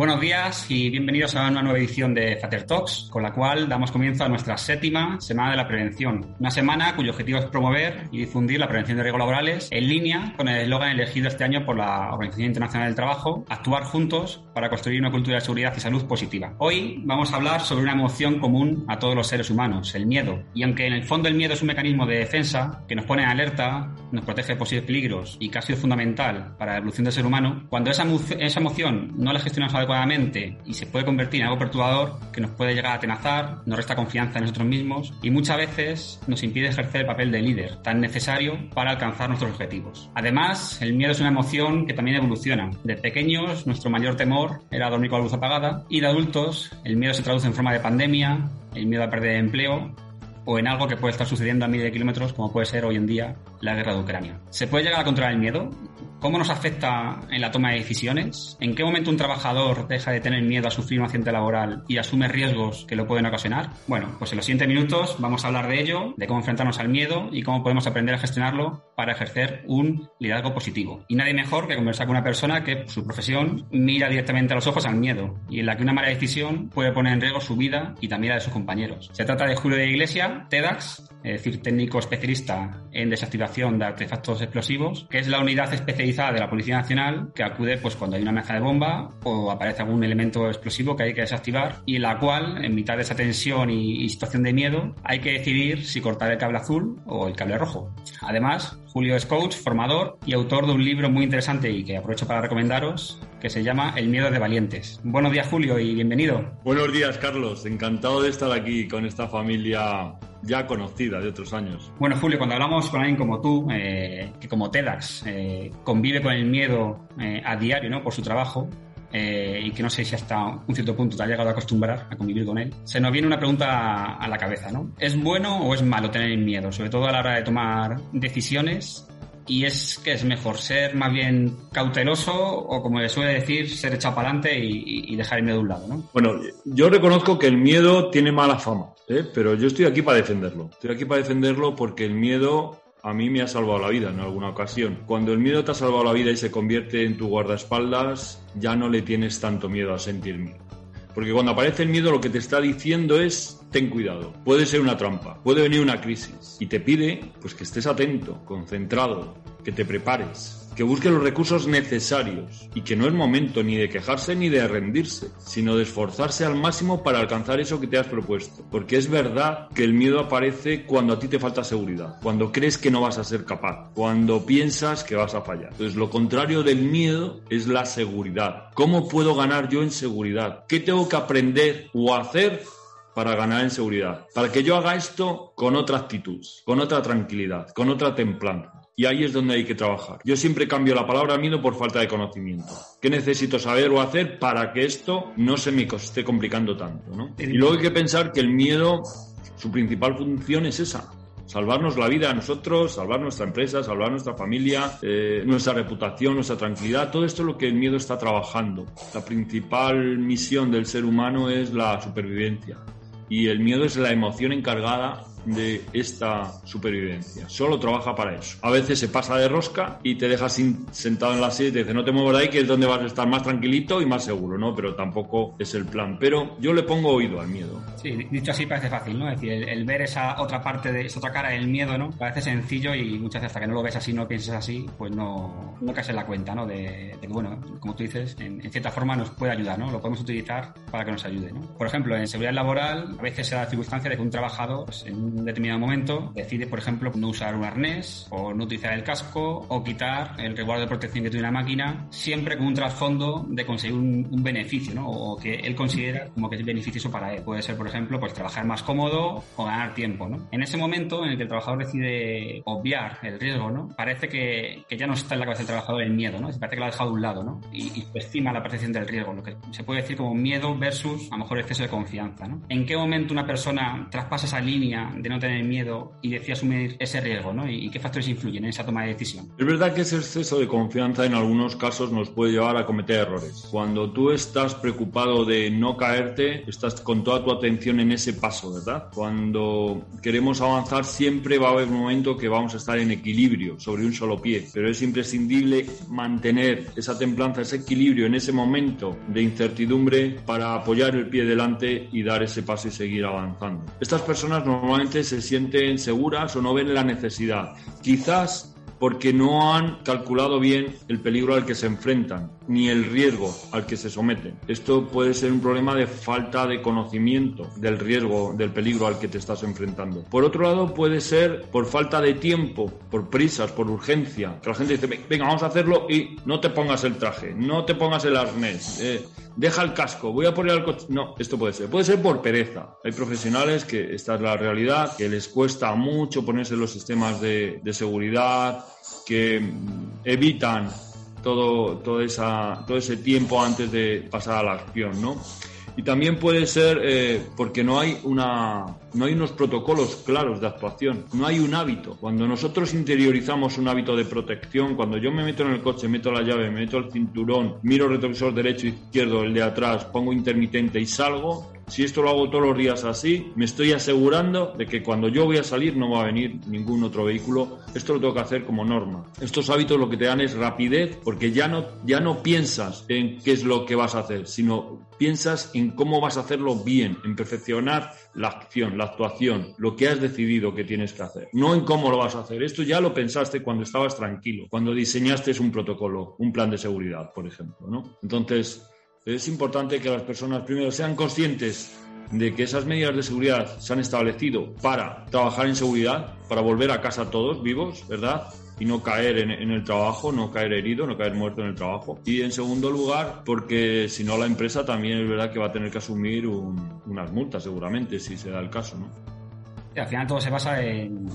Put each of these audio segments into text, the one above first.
Buenos días y bienvenidos a una nueva edición de Fater Talks, con la cual damos comienzo a nuestra séptima Semana de la Prevención. Una semana cuyo objetivo es promover y difundir la prevención de riesgos laborales en línea con el eslogan elegido este año por la Organización Internacional del Trabajo, actuar juntos para construir una cultura de seguridad y salud positiva. Hoy vamos a hablar sobre una emoción común a todos los seres humanos, el miedo. Y aunque en el fondo el miedo es un mecanismo de defensa que nos pone en alerta, nos protege de posibles peligros y casi es fundamental para la evolución del ser humano, cuando esa, esa emoción no la gestionamos adecuadamente y se puede convertir en algo perturbador que nos puede llegar a atenazar, nos resta confianza en nosotros mismos y muchas veces nos impide ejercer el papel de líder tan necesario para alcanzar nuestros objetivos. Además, el miedo es una emoción que también evoluciona. De pequeños, nuestro mayor temor era dormir con la luz apagada y de adultos, el miedo se traduce en forma de pandemia, el miedo a perder empleo o en algo que puede estar sucediendo a miles de kilómetros, como puede ser hoy en día la guerra de Ucrania. ¿Se puede llegar a controlar el miedo? ¿Cómo nos afecta en la toma de decisiones? ¿En qué momento un trabajador deja de tener miedo a sufrir un accidente laboral y asume riesgos que lo pueden ocasionar? Bueno, pues en los siguientes minutos vamos a hablar de ello, de cómo enfrentarnos al miedo y cómo podemos aprender a gestionarlo para ejercer un liderazgo positivo. Y nadie mejor que conversar con una persona que por su profesión mira directamente a los ojos al miedo y en la que una mala decisión puede poner en riesgo su vida y también la de sus compañeros. Se trata de Julio de Iglesia, TEDx, es decir, técnico especialista en desactivación de artefactos explosivos, que es la unidad especializada de la Policía Nacional que acude pues cuando hay una amenaza de bomba o aparece algún elemento explosivo que hay que desactivar y la cual, en mitad de esa tensión y, y situación de miedo, hay que decidir si cortar el cable azul o el cable rojo. Además, Julio es coach, formador y autor de un libro muy interesante y que aprovecho para recomendaros, que se llama El miedo de valientes. Buenos días, Julio, y bienvenido. Buenos días, Carlos. Encantado de estar aquí con esta familia ya conocida de otros años. Bueno, Julio, cuando hablamos con alguien como tú, eh, que como TEDx eh, convive con el miedo eh, a diario, ¿no? Por su trabajo, eh, y que no sé si hasta un cierto punto te ha llegado a acostumbrar a convivir con él, se nos viene una pregunta a la cabeza, ¿no? ¿Es bueno o es malo tener miedo? Sobre todo a la hora de tomar decisiones y es que es mejor ser más bien cauteloso o como le suele decir, ser echado para adelante y, y, dejar el miedo de un lado, ¿no? Bueno, yo reconozco que el miedo tiene mala fama, ¿eh? pero yo estoy aquí para defenderlo. Estoy aquí para defenderlo porque el miedo a mí me ha salvado la vida en alguna ocasión. Cuando el miedo te ha salvado la vida y se convierte en tu guardaespaldas, ya no le tienes tanto miedo a sentir miedo. Porque cuando aparece el miedo lo que te está diciendo es ten cuidado, puede ser una trampa, puede venir una crisis y te pide pues que estés atento, concentrado, que te prepares, que busque los recursos necesarios y que no es momento ni de quejarse ni de rendirse, sino de esforzarse al máximo para alcanzar eso que te has propuesto. Porque es verdad que el miedo aparece cuando a ti te falta seguridad, cuando crees que no vas a ser capaz, cuando piensas que vas a fallar. Entonces lo contrario del miedo es la seguridad. ¿Cómo puedo ganar yo en seguridad? ¿Qué tengo que aprender o hacer para ganar en seguridad. Para que yo haga esto con otra actitud, con otra tranquilidad, con otra templanza. Y ahí es donde hay que trabajar. Yo siempre cambio la palabra miedo por falta de conocimiento. ¿Qué necesito saber o hacer para que esto no se me esté complicando tanto? Y luego hay que pensar que el miedo, su principal función es esa, salvarnos la vida a nosotros, salvar nuestra empresa, salvar nuestra familia, eh, nuestra reputación, nuestra tranquilidad. Todo esto es lo que el miedo está trabajando. La principal misión del ser humano es la supervivencia. Y el miedo es la emoción encargada de esta supervivencia. Solo trabaja para eso. A veces se pasa de rosca y te deja sin, sentado en la silla y te dice no te muevas de ahí que es donde vas a estar más tranquilito y más seguro, ¿no? Pero tampoco es el plan. Pero yo le pongo oído al miedo. Sí, dicho así parece fácil, ¿no? Es decir, el, ver esa otra parte de esa otra cara del miedo, ¿no? Parece sencillo y muchas veces hasta que no lo ves así, no piensas así, pues no, no caes en la cuenta, ¿no? De, que, bueno, como tú dices, en, en, cierta forma nos puede ayudar, ¿no? Lo podemos utilizar para que nos ayude, ¿no? Por ejemplo, en seguridad laboral, a veces se da la circunstancia de que un trabajador pues, en un determinado momento decides, por ejemplo, no usar un arnés o no utilizar el casco o quitar el resguardo de protección que tiene una máquina, siempre con un trasfondo de conseguir un, beneficio, ¿no? O que él considera como que es beneficioso para él. Puede ser, por ejemplo, pues trabajar más cómodo o ganar tiempo, ¿no? En ese momento en el que el trabajador decide obviar el riesgo, ¿no? Parece que, que ya no está en la cabeza del trabajador el miedo, ¿no? Parece que lo ha dejado de un lado, ¿no? Y, y estima la percepción del riesgo, lo que se puede decir como miedo versus a lo mejor exceso de confianza, ¿no? ¿En qué momento una persona traspasa esa línea de no tener miedo y decide asumir ese riesgo, ¿no? ¿Y, qué factores influyen en esa toma de decisión? Es verdad que ese exceso de confianza en algunos casos nos puede llevar a cometer errores. Cuando tú estás preocupado de no caerte, estás con toda tu atención en ese paso, ¿verdad? Cuando queremos avanzar siempre va a haber un momento que vamos a estar en equilibrio sobre un solo pie, pero es imprescindible mantener esa templanza, ese equilibrio en ese momento de incertidumbre para apoyar el pie delante y dar ese paso y seguir avanzando. Estas personas normalmente se sienten seguras o no ven la necesidad. Quizás porque no han calculado bien el peligro al que se enfrentan, ni el riesgo al que se someten. Esto puede ser un problema de falta de conocimiento del riesgo, del peligro al que te estás enfrentando. Por otro lado, puede ser por falta de tiempo, por prisas, por urgencia. Que la gente dice, venga, vamos a hacerlo y no te pongas el traje, no te pongas el arnés, eh, deja el casco, voy a poner el coche. No, esto puede ser. Puede ser por pereza. Hay profesionales que esta es la realidad, que les cuesta mucho ponerse los sistemas de, seguridad, que evitan todo, todo, esa, todo ese tiempo antes de pasar a la acción, ¿no? Y también puede ser eh, porque no hay, una, no hay unos protocolos claros de actuación, no hay un hábito. Cuando nosotros interiorizamos un hábito de protección, cuando yo me meto en el coche, meto la llave, me meto el cinturón, miro retrovisor derecho, izquierdo, el de atrás, pongo intermitente y salgo, si esto lo hago todos los días así, me estoy asegurando de que cuando yo voy a salir no va a venir ningún otro vehículo. Esto lo tengo que hacer como norma. Estos hábitos lo que te dan es rapidez porque ya no, ya no piensas en qué es lo que vas a hacer, sino piensas en cómo vas a hacerlo bien, en perfeccionar la acción, la actuación, lo que has decidido que tienes que hacer, no en cómo lo vas a hacer. Esto ya lo pensaste cuando estabas tranquilo, cuando diseñaste un protocolo, un plan de seguridad, por ejemplo, ¿no? Entonces, es importante que las personas primero sean conscientes de que esas medidas de seguridad se han establecido para trabajar en seguridad, para volver a casa todos vivos, ¿verdad? Y no caer en, el trabajo, no caer herido, no caer muerto en el trabajo. Y en segundo lugar, porque si no la empresa también es verdad que va a tener que asumir unas multas seguramente, si se da el caso, ¿no? al final todo se basa en,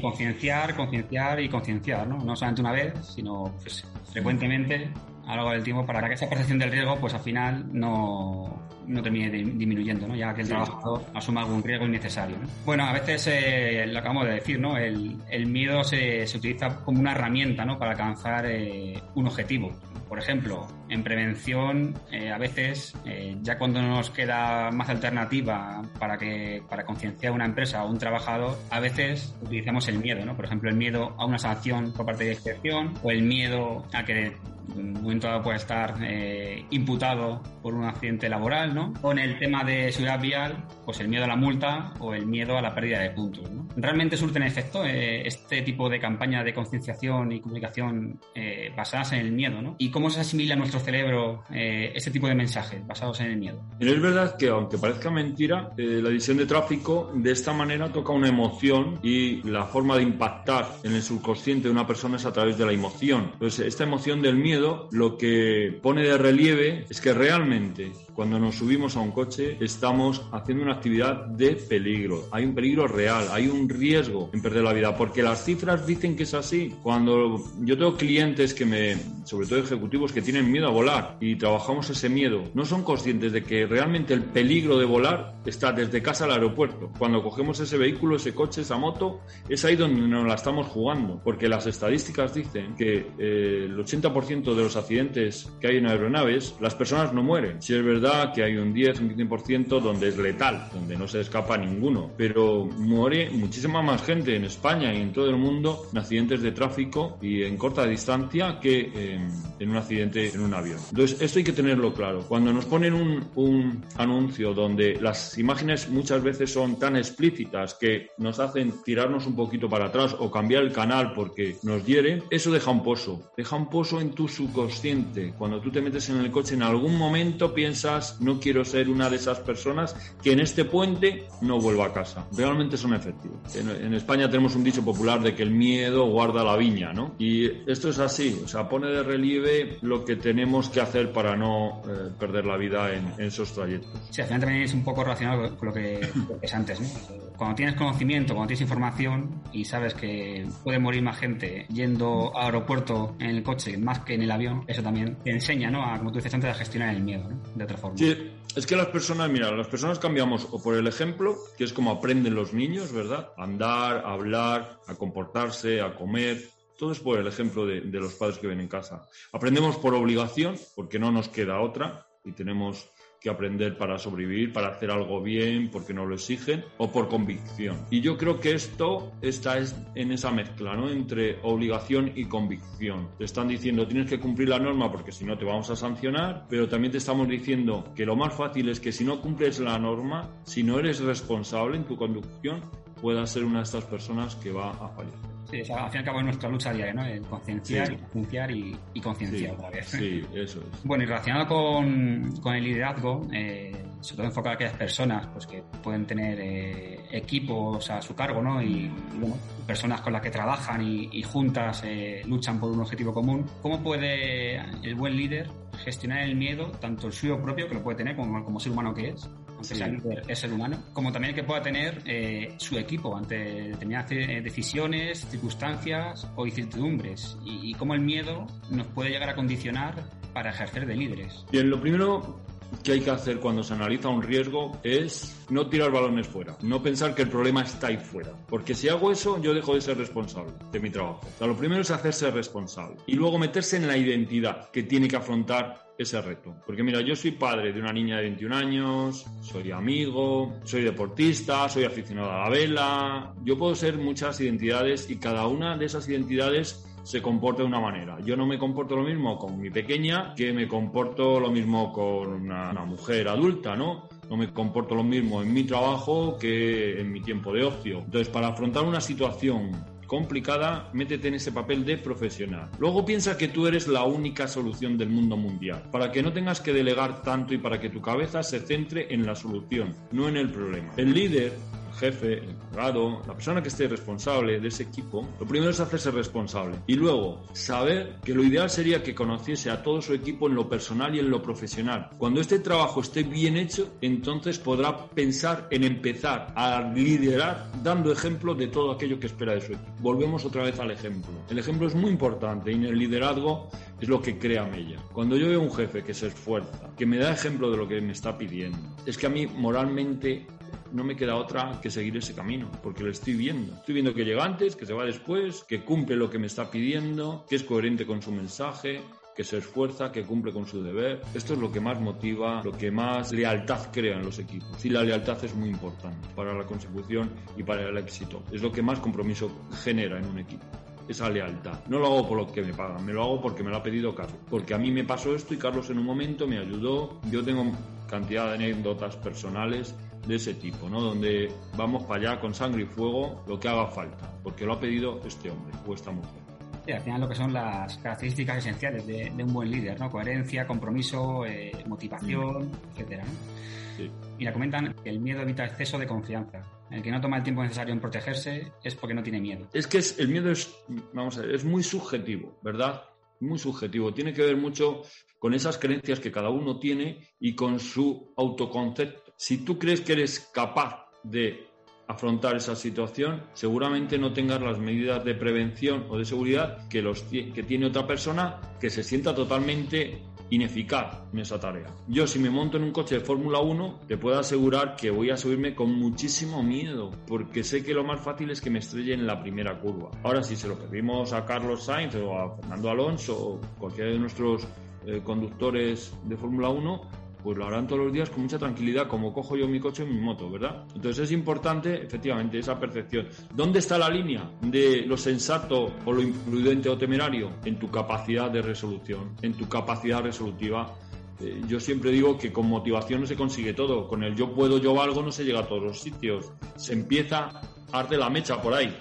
concienciar, concienciar y concienciar, ¿no? No solamente una vez, sino pues, frecuentemente a lo largo del tiempo para que esa percepción del riesgo, pues al final no, no termine disminuyendo, ¿no? ya que el trabajador asuma algún riesgo innecesario. Bueno, a veces eh, lo acabamos de decir, ¿no? el, el miedo se, se, utiliza como una herramienta ¿no? para alcanzar eh, un objetivo. Por ejemplo, en prevención, eh, a veces, eh, ya cuando no nos queda más alternativa para que para concienciar una empresa o un trabajador, a veces utilizamos el miedo, ¿no? Por ejemplo, el miedo a una sanción por parte de inspección o el miedo a que un momento dado pueda estar eh, imputado por un accidente laboral, ¿no? O en el tema de seguridad vial, pues el miedo a la multa o el miedo a la pérdida de puntos, ¿no? ¿Realmente surten efecto este tipo de campaña de concienciación y comunicación basadas en el miedo, ¿no? Y cómo se asimila a nuestro cerebro eh, este tipo de mensajes basados en el miedo. es verdad que, aunque parezca mentira, eh, la edición de tráfico de esta manera toca una emoción y la forma de impactar en el subconsciente de una persona es a través de la emoción. Entonces, esta emoción del miedo lo que pone de relieve es que realmente cuando nos subimos a un coche estamos haciendo una actividad de peligro. Hay un peligro real, hay un riesgo en perder la vida, porque las cifras dicen que es así. Cuando yo tengo clientes que me, sobre todo ejecutivos que tienen miedo a volar y trabajamos ese miedo, no son conscientes de que realmente el peligro de volar está desde casa al aeropuerto. Cuando cogemos ese vehículo, ese coche, esa moto, es ahí donde nos la estamos jugando, porque las estadísticas dicen que eh, el 80% de los accidentes que hay en aeronaves, las personas no mueren. Si es verdad que hay un 10, un 15% donde es letal, donde no se escapa ninguno, pero muere muchísima más gente en España y en todo el mundo en accidentes de tráfico y en corta distancia que en un accidente en un avión. Entonces, esto hay que tenerlo claro. Cuando nos ponen un, un anuncio donde las imágenes muchas veces son tan explícitas que nos hacen tirarnos un poquito para atrás o cambiar el canal porque nos hieren, eso deja un pozo. Deja un pozo en tu subconsciente. Cuando tú te metes en el coche, en algún momento piensas no quiero ser una de esas personas que en este puente no vuelva a casa. Realmente son efectivos. En, España tenemos un dicho popular de que el miedo guarda la viña, ¿no? Y esto es así, o sea, pone de relieve lo que tenemos que hacer para no eh, perder la vida en, esos trayectos. Sí, al final también es un poco relacionado con lo que es antes, ¿no? Cuando tienes conocimiento, cuando tienes información y sabes que puede morir más gente yendo al aeropuerto en el coche más que en el avión, eso también te enseña, ¿no? A, como tú dices antes, a gestionar el miedo, ¿no? De otra forma. Sí, es que las personas, mira, las personas cambiamos o por el ejemplo, que es como aprenden los niños, ¿verdad? Andar, a hablar, a comportarse, a comer. Todo es por el ejemplo de, de los padres que ven en casa. Aprendemos por obligación, porque no nos queda otra y tenemos que aprender para sobrevivir, para hacer algo bien, porque no lo exigen, o por convicción. Y yo creo que esto está en esa mezcla, ¿no? Entre obligación y convicción. Te están diciendo tienes que cumplir la norma porque si no te vamos a sancionar, pero también te estamos diciendo que lo más fácil es que si no cumples la norma, si no eres responsable en tu conducción, puedas ser una de estas personas que va a fallar. Sí, al fin y al cabo es nuestra lucha diaria, ¿no? concienciar, concienciar y, concienciar otra vez. Sí, eso es. Bueno, y relacionado con, con el liderazgo, eh, sobre todo enfocado a aquellas personas pues, que pueden tener eh, equipos a su cargo, ¿no? Y, bueno, personas con las que trabajan y, juntas eh, luchan por un objetivo común. ¿Cómo puede el buen líder gestionar el miedo, tanto el suyo propio, que lo puede tener como, como ser humano que es, aunque sea es ser humano, como también el que pueda tener eh, su equipo ante determinadas decisiones, circunstancias o incertidumbres? Y, y cómo el miedo nos puede llegar a condicionar para ejercer de líderes. Bien, lo primero que hay que hacer cuando se analiza un riesgo es no tirar balones fuera, no pensar que el problema está ahí fuera. Porque si hago eso, yo dejo de ser responsable de mi trabajo. O sea, lo primero es hacerse responsable y luego meterse en la identidad que tiene que afrontar ese reto. Porque mira, yo soy padre de una niña de 21 años, soy amigo, soy deportista, soy aficionado a la vela. Yo puedo ser muchas identidades y cada una de esas identidades se comporta de una manera. Yo no me comporto lo mismo con mi pequeña que me comporto lo mismo con una, mujer adulta, ¿no? No me comporto lo mismo en mi trabajo que en mi tiempo de ocio. Entonces, para afrontar una situación complicada, métete en ese papel de profesional. Luego piensa que tú eres la única solución del mundo mundial, para que no tengas que delegar tanto y para que tu cabeza se centre en la solución, no en el problema. El líder jefe, el encargado, la persona que esté responsable de ese equipo, lo primero es hacerse responsable. Y luego, saber que lo ideal sería que conociese a todo su equipo en lo personal y en lo profesional. Cuando este trabajo esté bien hecho, entonces podrá pensar en empezar a liderar dando ejemplo de todo aquello que espera de su equipo. Volvemos otra vez al ejemplo. El ejemplo es muy importante y en el liderazgo es lo que crea Mella. Cuando yo veo un jefe que se esfuerza, que me da ejemplo de lo que me está pidiendo, es que a mí moralmente no me queda otra que seguir ese camino, porque lo estoy viendo. Estoy viendo que llega antes, que se va después, que cumple lo que me está pidiendo, que es coherente con su mensaje, que se esfuerza, que cumple con su deber. Esto es lo que más motiva, lo que más lealtad crea en los equipos. Y la lealtad es muy importante para la consecución y para el éxito. Es lo que más compromiso genera en un equipo esa lealtad. No lo hago por lo que me pagan, me lo hago porque me lo ha pedido Carlos. Porque a mí me pasó esto y Carlos en un momento me ayudó. Yo tengo cantidad de anécdotas personales de ese tipo, ¿no? Donde vamos para allá con sangre y fuego lo que haga falta, porque lo ha pedido este hombre o esta mujer. Sí, al final lo que son las características esenciales de, un buen líder, ¿no? Coherencia, compromiso, eh, motivación, mm. etcétera. Sí. Mira, comentan que el miedo evita exceso de confianza. El que no toma el tiempo necesario en protegerse es porque no tiene miedo. Es que el miedo es, vamos a ver, es muy subjetivo, ¿verdad? Muy subjetivo. Tiene que ver mucho con esas creencias que cada uno tiene y con su autoconcepto. Si tú crees que eres capaz de afrontar esa situación, seguramente no tengas las medidas de prevención o de seguridad que, los, que tiene otra persona que se sienta totalmente ineficaz en esa tarea. Yo si me monto en un coche de Fórmula 1, te puedo asegurar que voy a subirme con muchísimo miedo, porque sé que lo más fácil es que me estrelle en la primera curva. Ahora si se lo pedimos a Carlos Sainz o a Fernando Alonso o cualquiera de nuestros eh, conductores de Fórmula 1, pues lo harán todos los días con mucha tranquilidad, como cojo yo mi coche y mi moto, ¿verdad? Entonces es importante, efectivamente, esa percepción. ¿Dónde está la línea de lo sensato o lo imprudente o temerario? En tu capacidad de resolución, en tu capacidad resolutiva. Eh, yo siempre digo que con motivación no se consigue todo. Con el yo puedo, yo valgo no se llega a todos los sitios. Se empieza arde la mecha por ahí.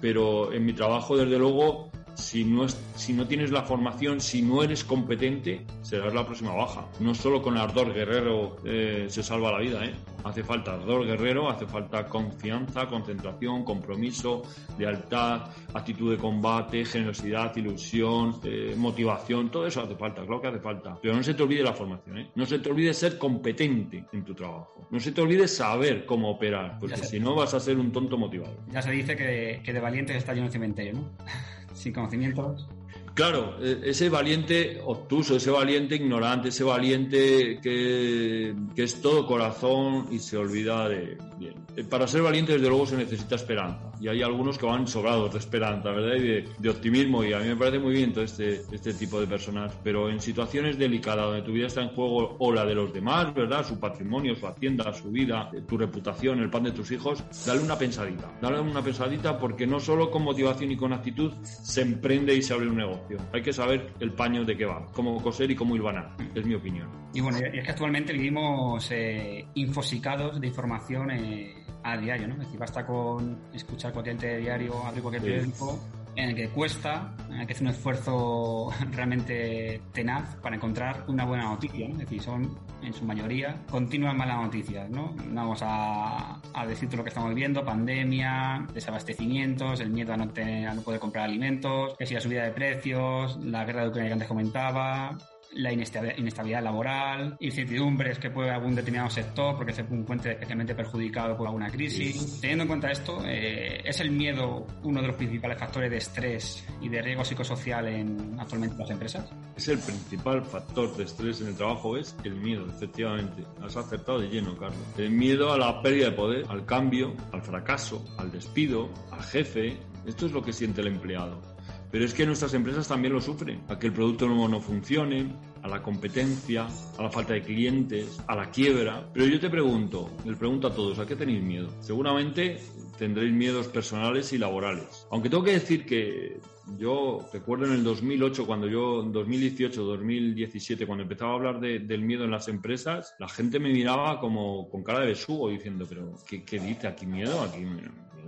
Pero en mi trabajo, desde luego, si no, es, si no tienes la formación, si no eres competente, serás la próxima baja. No solo con ardor guerrero eh, se salva la vida, ¿eh? Hace falta ardor guerrero, hace falta confianza, concentración, compromiso, lealtad, actitud de combate, generosidad, ilusión, eh, motivación, todo eso hace falta, claro que hace falta. Pero no se te olvide la formación, ¿eh? No se te olvide ser competente en tu trabajo. No se te olvide saber cómo operar, porque si no vas a ser un tonto motivado. Ya se dice que, que de valientes está lleno el cementerio, ¿no? Sin conocimientos. Claro, e, ese valiente obtuso, ese valiente ignorante, ese valiente que, es todo corazón y se olvida de... Bien. Eh, para ser valiente, desde luego, se necesita esperanza. Y hay algunos que van sobrados de esperanza, ¿verdad? Y de, optimismo. Y a mí me parece muy bien todo este, este tipo de personas. Pero en situaciones delicadas, donde tu vida está en juego o la de los demás, ¿verdad? Su patrimonio, su hacienda, su vida, eh, tu reputación, el pan de tus hijos, dale una pensadita. Dale una pensadita porque no solo con motivación y con actitud se emprende y se abre un negocio hay que saber el paño de qué va, cómo coser y cómo hilvanar, es mi opinión. Y bueno, es que actualmente vivimos eh, infosicados de información eh, a diario, ¿no? Es decir, basta con escuchar cualquier diario, abrir cualquier periódico en el que cuesta, en el que hace un esfuerzo realmente tenaz para encontrar una buena noticia. ¿no? Es decir, son en su mayoría continuas malas noticias. ¿no? Vamos a, a decir todo lo que estamos viviendo: pandemia, desabastecimientos, el miedo a no, tener, a no poder comprar alimentos, que si la subida de precios, la guerra de Ucrania que antes comentaba, la inestabilidad laboral, incertidumbres que puede algún determinado sector porque se encuentre especialmente perjudicado por alguna crisis. Teniendo en cuenta esto, eh, ¿es el miedo uno de los principales factores de estrés y de riesgo psicosocial en actualmente las empresas? Es el principal factor de estrés en el trabajo, es el miedo, efectivamente. Has acertado de lleno, Carlos. El miedo a la pérdida de poder, al cambio, al fracaso, al despido, al jefe. Esto es lo que siente el empleado. Pero es que nuestras empresas también lo sufren, a que el producto nuevo no funcione, a la competencia, a la falta de clientes, a la quiebra. Pero yo te pregunto, les pregunto a todos, ¿a qué tenéis miedo? Seguramente tendréis miedos personales y laborales. Aunque tengo que decir que yo recuerdo en el 2008, cuando yo, 2018, 2017, cuando empezaba a hablar del miedo en las empresas, la gente me miraba como con cara de besugo diciendo, pero ¿qué, qué dice aquí miedo? Aquí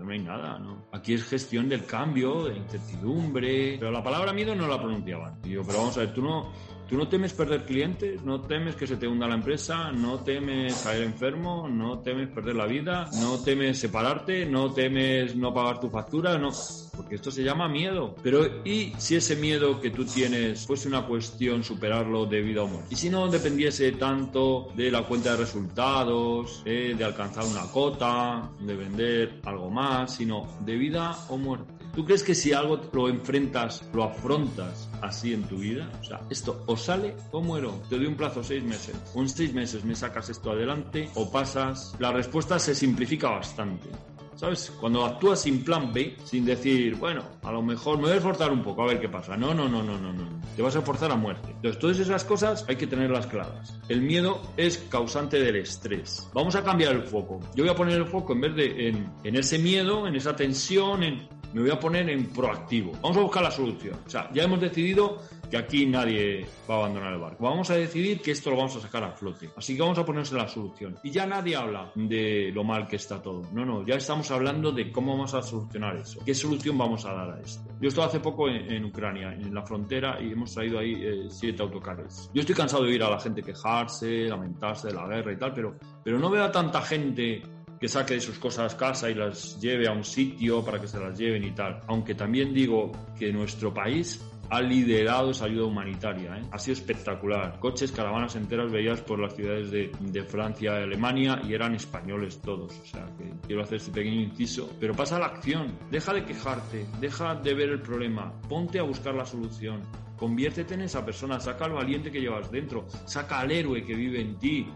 no hay nada, ¿no? Aquí es gestión del cambio, de incertidumbre, pero la palabra miedo no la pronunciaban. Y yo, pero vamos a ver, tú no, tú no temes perder clientes, no temes que se te hunda la empresa, no temes caer enfermo, no temes perder la vida, no temes separarte, no temes no pagar tu factura, no porque esto se llama miedo. Pero ¿y si ese miedo que tú tienes fuese una cuestión superarlo de vida o muerte? ¿Y si no dependiese tanto de la cuenta de resultados, eh, de alcanzar una cota, de vender algo más, sino de vida o muerte? ¿Tú crees que si algo lo enfrentas, lo afrontas así en tu vida? O sea, esto o sale o muero. Te doy un plazo seis meses. O en seis meses me sacas esto adelante o pasas. La respuesta se simplifica bastante. ¿Sabes? Cuando actúas sin plan B, sin decir, bueno, a lo mejor me voy a esforzar un poco a ver qué pasa. No, no, no, no, no, no. Te vas a esforzar a muerte. Entonces, todas esas cosas hay que tenerlas claras. El miedo es causante del estrés. Vamos a cambiar el foco. Yo voy a poner el foco en vez de en, ese miedo, en esa tensión, en, me voy a poner en proactivo. Vamos a buscar la solución. O sea, ya hemos decidido que aquí nadie va a abandonar el barco. Vamos a decidir que esto lo vamos a sacar a flote. Así que vamos a ponerse la solución. Y ya nadie habla de lo mal que está todo. No, no, ya estamos hablando de cómo vamos a solucionar eso. ¿Qué solución vamos a dar a esto? Yo estuve hace poco en, Ucrania, en la frontera, y hemos traído ahí eh, siete autocares. Yo estoy cansado de oír a la gente quejarse, lamentarse de la guerra y tal, pero, pero no veo a tanta gente que saque de sus cosas a casa y las lleve a un sitio para que se las lleven y tal. Aunque también digo que nuestro país ha liderado esa ayuda humanitaria. ¿eh? Ha sido espectacular. Coches, caravanas enteras veías por las ciudades de, de, Francia y Alemania y eran españoles todos. O sea, quiero hacer este pequeño inciso. Pero pasa la acción. Deja de quejarte. Deja de ver el problema. Ponte a buscar la solución. Conviértete en esa persona. Saca al valiente que llevas dentro. Saca al héroe que vive en ti.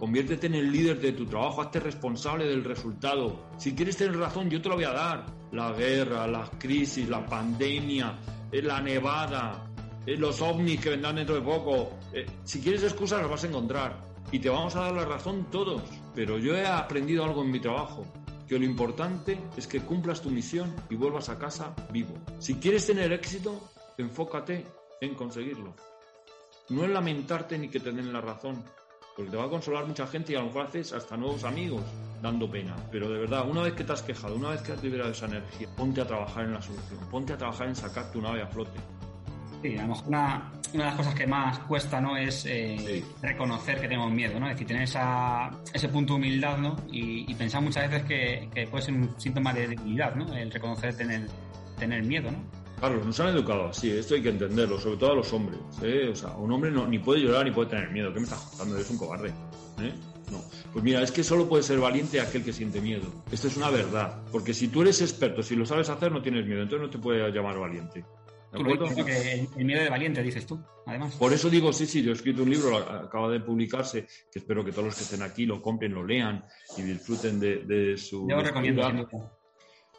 Conviértete en el líder de tu trabajo, hazte responsable del resultado. Si quieres tener razón, yo te lo voy a dar. La guerra, la crisis, la pandemia, la nevada, los ovnis que vendrán dentro de poco. Eh, si quieres excusas, las vas a encontrar. Y te vamos a dar la razón todos. Pero yo he aprendido algo en mi trabajo. Que lo importante es que cumplas tu misión y vuelvas a casa vivo. Si quieres tener éxito, enfócate en conseguirlo. No en lamentarte ni que te den la razón, porque te va a consolar mucha gente y a lo mejor haces hasta nuevos amigos. Dando pena. Pero de verdad, una vez que te has quejado, una vez que has liberado esa energía, ponte a trabajar en la solución, ponte a trabajar en sacar tu nave a flote. Sí, a lo mejor una, una de las cosas que más cuesta, ¿no? Es eh, reconocer que tenemos miedo, ¿no? Es decir, tener esa, ese punto de humildad, ¿no? Y, pensar muchas veces que, que, puede ser un síntoma de debilidad, ¿no? El reconocer tener, tener miedo, ¿no? Carlos, nos han educado así, esto hay que entenderlo, sobre todo a los hombres. ¿eh? O sea, un hombre no, ni puede llorar ni puede tener miedo. ¿Qué me estás contando? Eres un cobarde. ¿eh? No. Pues mira, es que solo puede ser valiente aquel que siente miedo. Esto es una verdad. Porque si tú eres experto, si lo sabes hacer, no tienes miedo. Entonces no te puede llamar valiente. El miedo de valiente, dices tú, además. Por eso digo, sí, sí, yo he escrito un libro, acaba de publicarse, que espero que todos los que estén aquí lo compren, lo lean y disfruten de, de su. Yo lo recomiendo.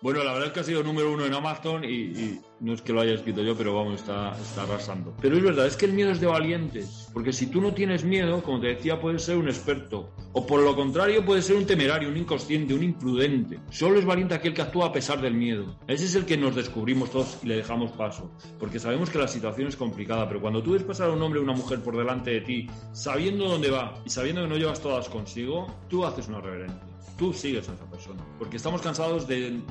Bueno, la verdad es que ha sido número uno en Amazon y, no es que lo haya escrito yo, pero vamos, está, está arrasando. Pero es verdad, es que el miedo es de valientes, porque si tú no tienes miedo, como te decía, puedes ser un experto, o por lo contrario, puedes ser un temerario, un inconsciente, un imprudente. Solo es valiente aquel que actúa a pesar del miedo. Ese es el que nos descubrimos todos y le dejamos paso, porque sabemos que la situación es complicada, pero cuando tú ves pasar a un hombre o una mujer por delante de ti, sabiendo dónde va y sabiendo que no llevas todas consigo, tú haces una reverencia tú sigues a esa persona. Porque estamos cansados de,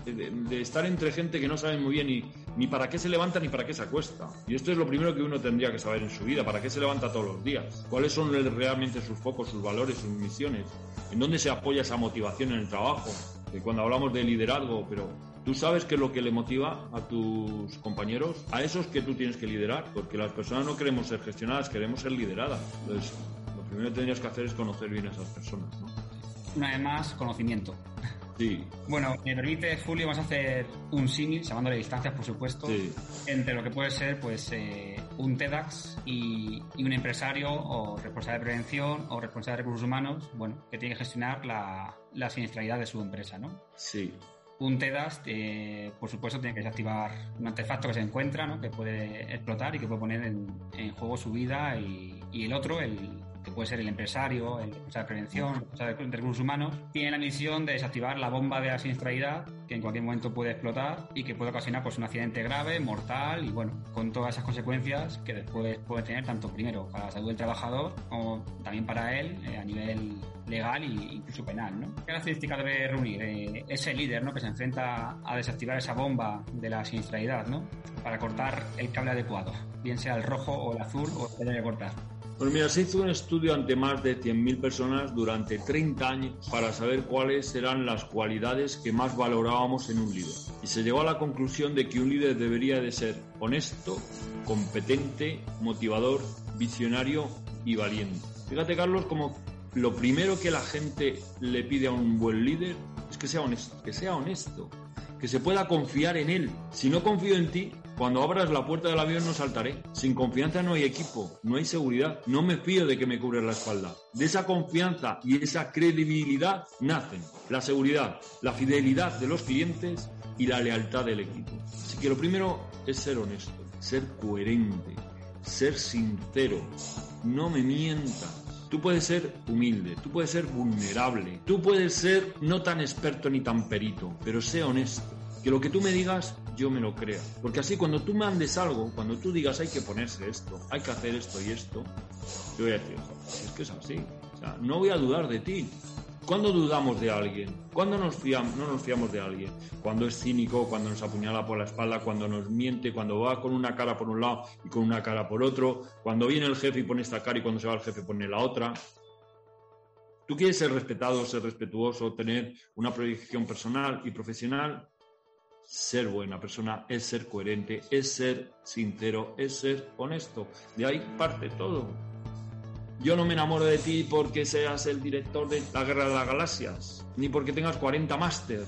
estar entre gente que no sabe muy bien ni, ni para qué se levanta ni para qué se acuesta. Y esto es lo primero que uno tendría que saber en su vida, para qué se levanta todos los días, cuáles son realmente sus focos, sus valores, sus misiones, en dónde se apoya esa motivación en el trabajo. Que cuando hablamos de liderazgo, pero tú sabes qué es lo que le motiva a tus compañeros, a esos que tú tienes que liderar, porque las personas no queremos ser gestionadas, queremos ser lideradas. Entonces, lo primero que tendrías que hacer es conocer bien a esas personas. ¿no? Una vez más, conocimiento. Sí. Bueno, me permite, Julio, vamos a hacer un símil, llamándole distancias, por supuesto, entre lo que puede ser pues eh, un TEDx y, un empresario o responsable de prevención o responsable de recursos humanos, bueno, que tiene que gestionar la, la siniestralidad de su empresa, ¿no? Sí. Un TEDx, eh, por supuesto, tiene que desactivar un artefacto que se encuentra, ¿no? que puede explotar y que puede poner en, en juego su vida y, y el otro, el, que puede ser el empresario, el responsable de prevención, el responsable de recursos humanos, tiene la misión de desactivar la bomba de la siniestralidad que en cualquier momento puede explotar y que puede ocasionar pues, un accidente grave, mortal y bueno, con todas esas consecuencias que después puede tener tanto primero para la salud del trabajador como también para él eh, a nivel legal e incluso penal. ¿no? ¿Qué características debe reunir eh, ese líder ¿no? que se enfrenta a desactivar esa bomba de la siniestralidad ¿no? para cortar el cable adecuado, bien sea el rojo o el azul o el que debe cortar? Pues mira, se hizo un estudio ante más de 100.000 personas durante 30 años para saber cuáles eran las cualidades que más valorábamos en un líder. Y se llegó a la conclusión de que un líder debería de ser honesto, competente, motivador, visionario y valiente. Fíjate, Carlos, como lo primero que la gente le pide a un buen líder es que sea honesto, que sea honesto, que se pueda confiar en él. Si no confío en ti, cuando abras la puerta del avión no saltaré. Sin confianza no hay equipo, no hay seguridad. No me fío de que me cubres la espalda. De esa confianza y esa credibilidad nacen la seguridad, la fidelidad de los clientes y la lealtad del equipo. Así que lo primero es ser honesto, ser coherente, ser sincero. No me mientas. Tú puedes ser humilde, tú puedes ser vulnerable, tú puedes ser no tan experto ni tan perito, pero sé honesto que lo que tú me digas yo me lo crea. Porque así cuando tú mandes algo, cuando tú digas hay que ponerse esto, hay que hacer esto y esto, yo voy a decir, es que es así. O sea, no voy a dudar de ti. ¿Cuándo dudamos de alguien? ¿Cuándo nos fiamos, no nos fiamos de alguien? Cuando es cínico, cuando nos apuñala por la espalda, cuando nos miente, cuando va con una cara por un lado y con una cara por otro, cuando viene el jefe y pone esta cara y cuando se va el jefe pone la otra. Tú quieres ser respetado, ser respetuoso, tener una proyección personal y profesional, ser buena persona es ser coherente, es ser sincero, es ser honesto. De ahí parte todo. Yo no me enamoro de ti porque seas el director de la Guerra de las Galaxias, ni porque tengas 40 máster,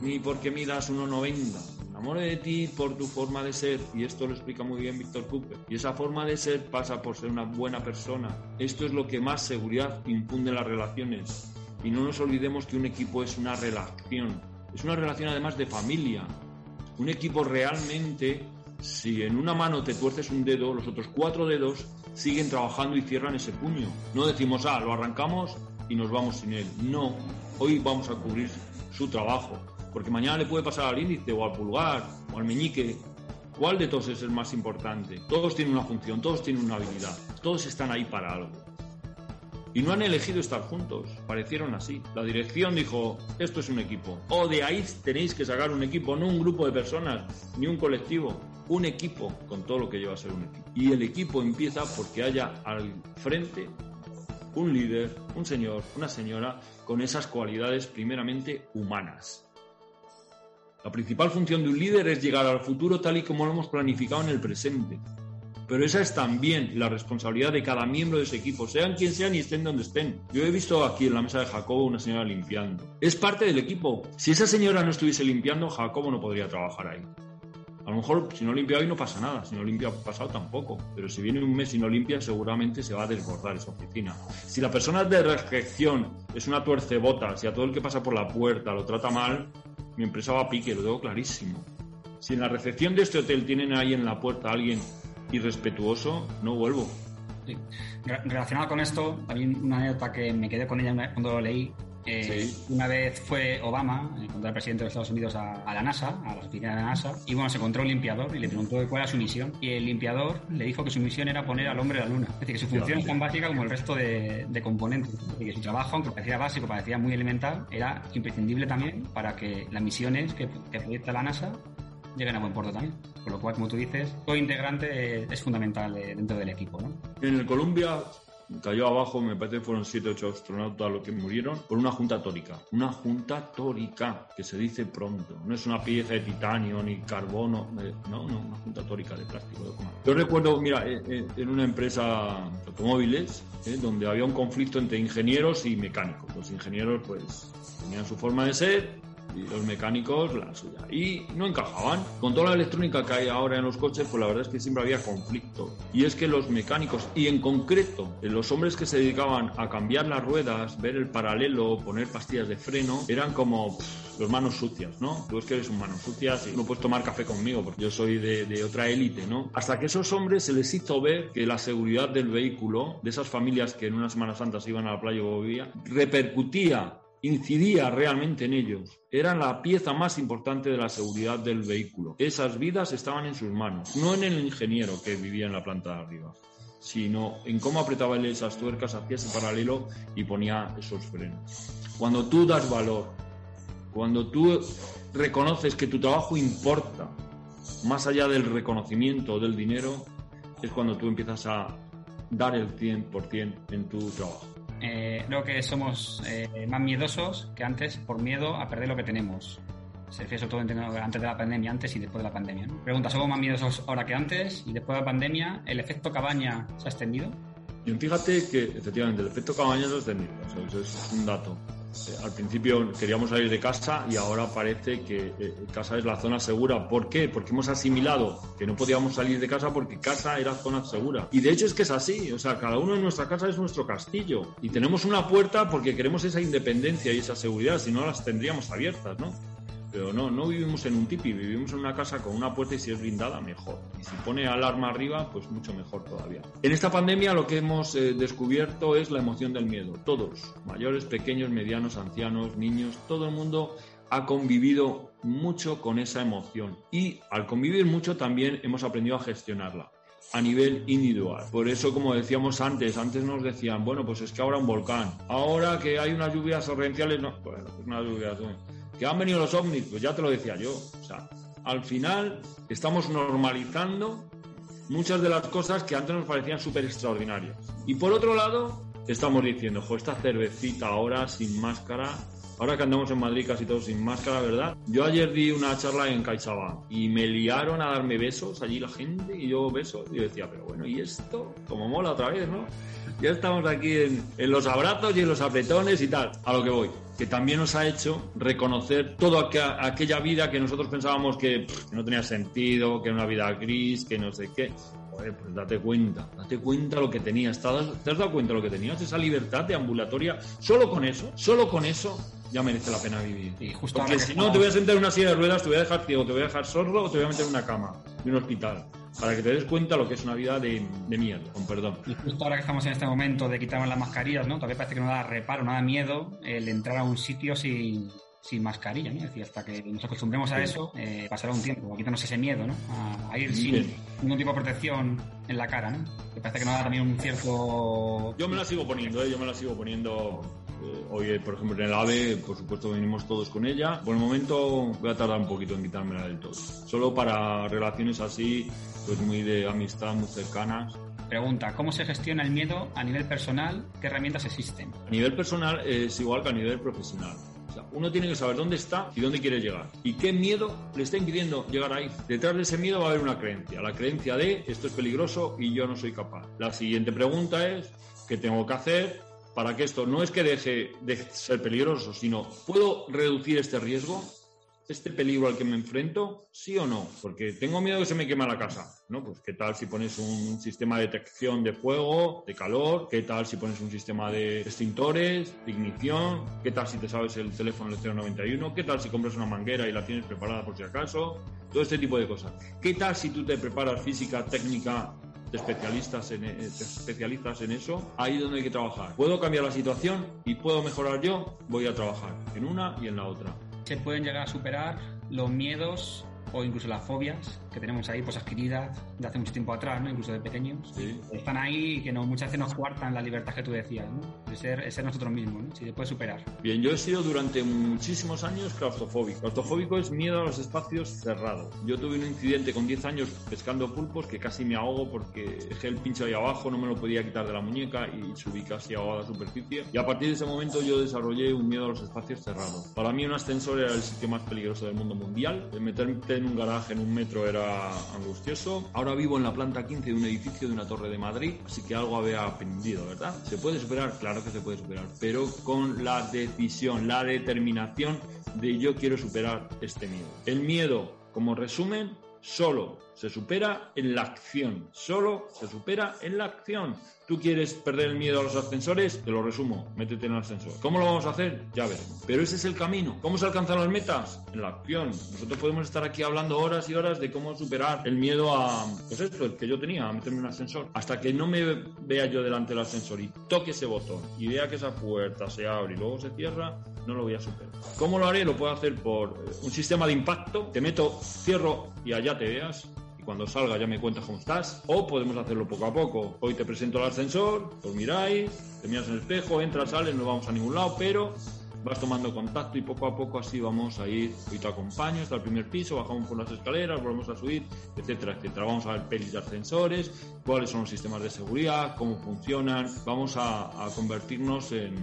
ni porque midas 1,90. Me enamoro de ti por tu forma de ser, y esto lo explica muy bien Víctor Cooper. Y esa forma de ser pasa por ser una buena persona. Esto es lo que más seguridad infunde en las relaciones. Y no nos olvidemos que un equipo es una relación es una relación además de familia. Un equipo realmente, si en una mano te tuerces un dedo, los otros cuatro dedos siguen trabajando y cierran ese puño. No decimos, ah, lo arrancamos y nos vamos sin él. No, hoy vamos a cubrir su trabajo, porque mañana le puede pasar al índice o al pulgar o al meñique. ¿Cuál de todos es el más importante? Todos tienen una función, todos tienen una habilidad, todos están ahí para algo. Y no han elegido estar juntos, parecieron así. La dirección dijo, esto es un equipo. O de ahí tenéis que sacar un equipo, no un grupo de personas, ni un colectivo, un equipo con todo lo que lleva a ser un equipo. Y el equipo empieza porque haya al frente un líder, un señor, una señora con esas cualidades primeramente humanas. La principal función de un líder es llegar al futuro tal y como lo hemos planificado en el presente. Pero esa es también la responsabilidad de cada miembro de ese equipo, sean quien sean y estén donde estén. Yo he visto aquí en la mesa de Jacobo una señora limpiando. Es parte del equipo. Si esa señora no estuviese limpiando, Jacobo no podría trabajar ahí. A lo mejor si no limpia hoy no pasa nada, si no limpia pasado tampoco, pero si viene un mes y no limpia seguramente se va a desbordar esa oficina. Si la persona de recepción es una tuercebota, si a todo el que pasa por la puerta lo trata mal, mi empresa va a pique, lo tengo clarísimo. Si en la recepción de este hotel tienen ahí en la puerta a alguien irrespetuoso, no vuelvo. Relacionado con esto, también una anécdota que me quedé con ella cuando lo leí, eh, una vez fue Obama, eh, cuando era presidente de Estados Unidos, a, la NASA, a la oficina de la NASA, y bueno, se encontró un limpiador y le preguntó cuál era su misión. Y el limpiador le dijo que su misión era poner al hombre a la luna. Es decir, que su función es tan básica como el resto de, componentes. Es decir, que su trabajo, aunque parecía básico, parecía muy elemental, era imprescindible también para que las misiones que, que proyecta la NASA lleguen a buen puerto también. Por lo cual, como tú dices, todo integrante es fundamental eh, dentro del equipo. ¿no? En el Columbia cayó abajo, me parece que fueron 7 8 astronautas los que murieron, por una junta tórica. Una junta tórica, que se dice pronto. No es una pieza de titanio ni carbono, eh, no, no, una junta tórica de plástico. Yo recuerdo, mira, eh, eh, en una empresa de automóviles, donde había un conflicto entre ingenieros y mecánicos. Los ingenieros, pues, tenían su forma de ser, los mecánicos la suya. Y no encajaban. Con toda la electrónica que hay ahora en los coches, pues la verdad es que siempre había conflicto. Y es que los mecánicos, y en concreto los hombres que se dedicaban a cambiar las ruedas, ver el paralelo, poner pastillas de freno, eran como los manos sucias, ¿no? Tú es que eres un manos sucias y no puedes tomar café conmigo porque yo soy de, de otra élite, ¿no? Hasta que esos hombres se les hizo ver que la seguridad del vehículo, de esas familias que en una Semana Santa se iban a la playa o bebía, repercutía incidía realmente en ellos. Eran la pieza más importante de la seguridad del vehículo. Esas vidas estaban en sus manos, no en el ingeniero que vivía en la planta de arriba, sino en cómo apretaba él esas tuercas, hacía ese paralelo y ponía esos frenos. Cuando tú das valor, cuando tú reconoces que tu trabajo importa, más allá del reconocimiento del dinero, es cuando tú empiezas a dar el 100% en tu trabajo. Eh, creo que somos eh, más miedosos que antes por miedo a perder lo que tenemos. Se refiere sobre todo antes de la pandemia, antes y después de la pandemia. Pregunta, ¿somos más miedosos ahora que antes y después de la pandemia? ¿El efecto cabaña se ha extendido? Y fíjate que efectivamente el efecto cabaña se ha extendido, eso es un dato. Eh, al principio queríamos salir de casa y ahora parece que eh, casa es la zona segura. ¿Por qué? Porque hemos asimilado que no podíamos salir de casa porque casa era zona segura. Y de hecho es que es así, o sea, cada uno en nuestra casa es nuestro castillo y tenemos una puerta porque queremos esa independencia y esa seguridad, si no las tendríamos abiertas, ¿no? Pero no, no vivimos en un tipi, vivimos en una casa con una puerta y si es blindada, mejor. Y si pone alarma arriba, pues mucho mejor todavía. En esta pandemia lo que hemos eh, descubierto es la emoción del miedo. Todos, mayores, pequeños, medianos, ancianos, niños, todo el mundo ha convivido mucho con esa emoción. Y al convivir mucho también hemos aprendido a gestionarla a nivel individual. Por eso, como decíamos antes, antes nos decían, bueno, pues es que ahora un volcán, ahora que hay unas lluvias torrenciales, no, bueno, unas lluvias, que han venido los ovnis, pues ya te lo decía yo. O sea, al final estamos normalizando muchas de las cosas que antes nos parecían súper extraordinarias. Y por otro lado, estamos diciendo, jo, esta cervecita ahora sin máscara, ahora que andamos en Madrid casi todos sin máscara, ¿verdad? Yo ayer di una charla en CaixaBank y me liaron a darme besos allí la gente y yo besos y yo decía, pero bueno, ¿y esto? Como mola otra vez, ¿no? Ya estamos aquí en, en los abrazos y en los apretones y tal, a lo que voy que también nos ha hecho reconocer toda aquella vida que nosotros pensábamos que, no tenía sentido, que era una vida gris, que no sé qué. Joder, pues date cuenta, date cuenta lo que tenías. ¿Te has, dado cuenta lo que tenías? Esa libertad de ambulatoria. Solo con eso, solo con eso ya merece la pena vivir. Y justo Porque si no, te voy a sentar en una silla de ruedas, te voy a dejar ciego, te voy a dejar sordo o te voy a meter en una cama de un hospital para que te des cuenta lo que es una vida de, de miedo, con perdón. Y justo ahora que estamos en este momento de quitarnos las mascarillas, ¿no? Todavía parece que no da reparo, no da miedo el entrar a un sitio sin, sin mascarilla, ¿no? Es decir, hasta que nos acostumbremos a eso, eh, pasará un tiempo, quitarnos ese miedo, ¿no? A, ir sin ningún tipo de protección en la cara, ¿no? Que parece que nos da también un cierto... Yo me la sigo poniendo, ¿eh? Yo me la sigo poniendo... Eh, hoy, por ejemplo, en el AVE, por supuesto, venimos todos con ella. Por el momento voy a tardar un poquito en quitármela del todo. Solo para relaciones así, pues muy de amistad, muy cercanas. Pregunta, ¿cómo se gestiona el miedo a nivel personal? ¿Qué herramientas existen? A nivel personal es igual que a nivel profesional. O sea, uno tiene que saber dónde está y dónde quiere llegar. Y qué miedo le está impidiendo llegar ahí. Detrás de ese miedo va a haber una creencia. La creencia de esto es peligroso y yo no soy capaz. La siguiente pregunta es, ¿qué tengo que hacer para que esto no es que deje de ser peligroso, sino ¿puedo reducir este riesgo? este peligro al que me enfrento? ¿Sí o no? Porque tengo miedo que se me queme la casa. ¿No? Pues qué tal si pones un sistema de detección de fuego, de calor, qué tal si pones un sistema de extintores, de ignición, qué tal si te sabes el teléfono del 091, qué tal si compras una manguera y la tienes preparada por si acaso, todo este tipo de cosas. ¿Qué tal si tú te preparas física, técnica, te especialistas en, te especialistas en eso, ahí es donde hay que trabajar. ¿Puedo cambiar la situación y puedo mejorar yo? Voy a trabajar en una y en la otra se pueden llegar a superar los miedos o incluso las fobias que tenemos ahí pues adquiridas de hace mucho tiempo atrás, ¿no? incluso de pequeños. Están ahí y que no, muchas veces nos cuartan la libertad que tú decías, ¿no? de ser, ser nosotros mismos, ¿no? si se puede superar. Bien, yo he sido durante muchísimos años claustrofóbico. Claustrofóbico es miedo a los espacios cerrados. Yo tuve un incidente con 10 años pescando pulpos que casi me ahogo porque dejé el pincho ahí abajo, no me lo podía quitar de la muñeca y subí casi ahogado a la superficie. Y a partir de ese momento yo desarrollé un miedo a los espacios cerrados. Para mí un ascensor era el sitio más peligroso del mundo mundial. De meterme en un garaje en un metro era angustioso. Ahora vivo en la planta 15 de un edificio de una torre de Madrid, así que algo había aprendido, ¿verdad? ¿Se puede superar? Claro que se puede superar, pero con la decisión, la determinación de yo quiero superar este miedo. El miedo, como resumen, solo se supera en la acción. Solo se supera en la acción. ¿Tú quieres perder el miedo a los ascensores? Te lo resumo, métete en el ascensor. ¿Cómo lo vamos a hacer? Ya veremos. Pero ese es el camino. ¿Cómo se alcanzan las metas? En la acción. Nosotros podemos estar aquí hablando horas y horas de cómo superar el miedo a, pues esto, el que yo tenía, a meterme en un ascensor. Hasta que no me vea yo delante del ascensor y toque ese botón y vea que esa puerta se abre y luego se cierra, no lo voy a superar. ¿Cómo lo haré? Lo puedo hacer por eh, un sistema de impacto. Te meto, cierro y allá te veas cuando salga ya me cuentas cómo estás. O podemos hacerlo poco a poco. Hoy te presento el ascensor, os miráis, te miras en el espejo, entras, sales, no vamos a ningún lado, pero vas tomando contacto y poco a poco así vamos a ir. Hoy te acompaño hasta el primer piso, bajamos por las escaleras, volvemos a subir, etcétera, etcétera. Vamos a ver pelis de ascensores, cuáles son los sistemas de seguridad, cómo funcionan. Vamos a, a convertirnos en,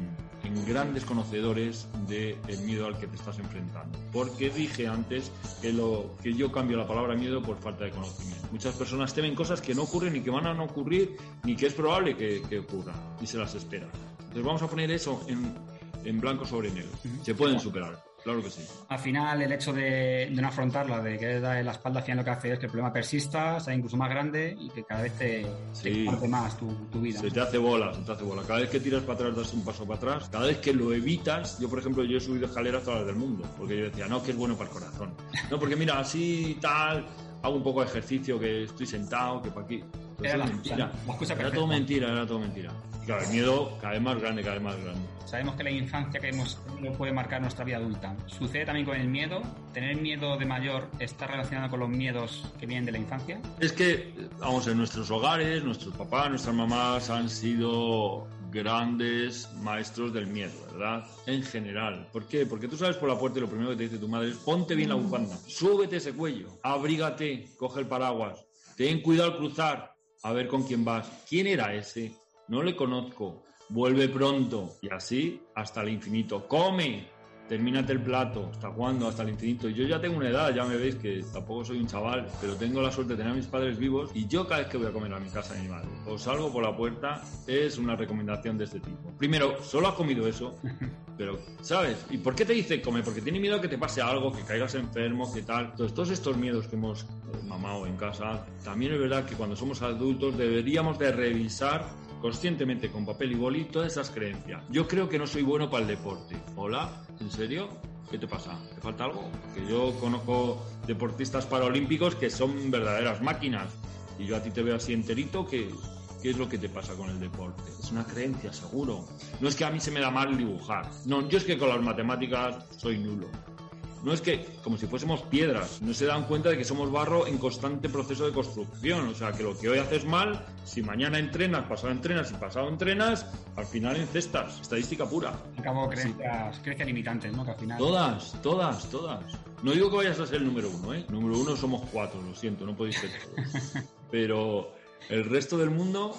en grandes conocedores del miedo al que te estás enfrentando. Porque dije antes que, lo, que yo cambio la palabra miedo por falta de conocimiento. Muchas personas temen cosas que no ocurren ni que van a no ocurrir ni que es probable que, que ocurran y se las esperan. Entonces vamos a poner eso en, en blanco sobre negro. Se pueden superar. Claro que sí. Al final, el hecho de, de no afrontarla, de que da la espalda, al final lo que hace es que el problema persista, sea incluso más grande y que cada vez te, sí. te más tu, tu, vida. Se te hace bola, se te hace bola. Cada vez que tiras para atrás, das un paso para atrás. Cada vez que lo evitas, yo, por ejemplo, yo he subido escaleras todas las del mundo, porque yo decía, no, que es bueno para el corazón. No, porque mira, así tal, hago un poco de ejercicio, que estoy sentado, que para aquí. Era, la, mentira. La, era todo mentira, era todo mentira. Y claro, el miedo cada vez más grande, cada vez más grande. Sabemos que la infancia que hemos tenido puede marcar nuestra vida adulta. ¿Sucede también con el miedo? ¿Tener miedo de mayor está relacionado con los miedos que vienen de la infancia? Es que, vamos, en nuestros hogares, nuestros papás, nuestras mamás han sido grandes maestros del miedo, ¿verdad? En general. ¿Por qué? Porque tú sabes por la puerta y lo primero que te dice tu madre es ponte bien la bufanda, súbete ese cuello, abrígate, coge el paraguas, ten cuidado al cruzar, a ver con quién vas. ¿Quién era ese? No le conozco. Vuelve pronto. Y así hasta el infinito. ¡Come! termínate el plato, ¿hasta cuándo? Hasta el infinito. Y yo ya tengo una edad, ya me veis que tampoco soy un chaval, pero tengo la suerte de tener a mis padres vivos y yo cada vez que voy a comer a mi casa de mi madre o salgo por la puerta es una recomendación de este tipo. Primero, solo has comido eso, pero, ¿sabes? ¿Y por qué te dice come? Porque tiene miedo que te pase algo, que caigas enfermo, que tal. Entonces, todos estos miedos que hemos eh, mamado en casa, también es verdad que cuando somos adultos deberíamos de revisar conscientemente con papel y boli todas esas creencias. Yo creo que no soy bueno para el deporte. Hola, ¿en serio? ¿Qué te pasa? ¿Te falta algo? Que yo conozco deportistas paralímpicos que son verdaderas máquinas y yo a ti te veo así enterito que ¿Qué es lo que te pasa con el deporte? Es una creencia, seguro. No es que a mí se me da mal dibujar. No, yo es que con las matemáticas soy nulo. No es que, como si fuésemos piedras, no se dan cuenta de que somos barro en constante proceso de construcción. O sea, que lo que hoy haces mal, si mañana entrenas, pasado entrenas y pasado entrenas, al final encestas. Estadística pura. Acabo creencias, creencias limitantes, ¿no? Que al final... Todas, todas, todas. No digo que vayas a ser el número uno, ¿eh? Número uno somos cuatro, lo siento, no podéis ser todos. Pero el resto del mundo,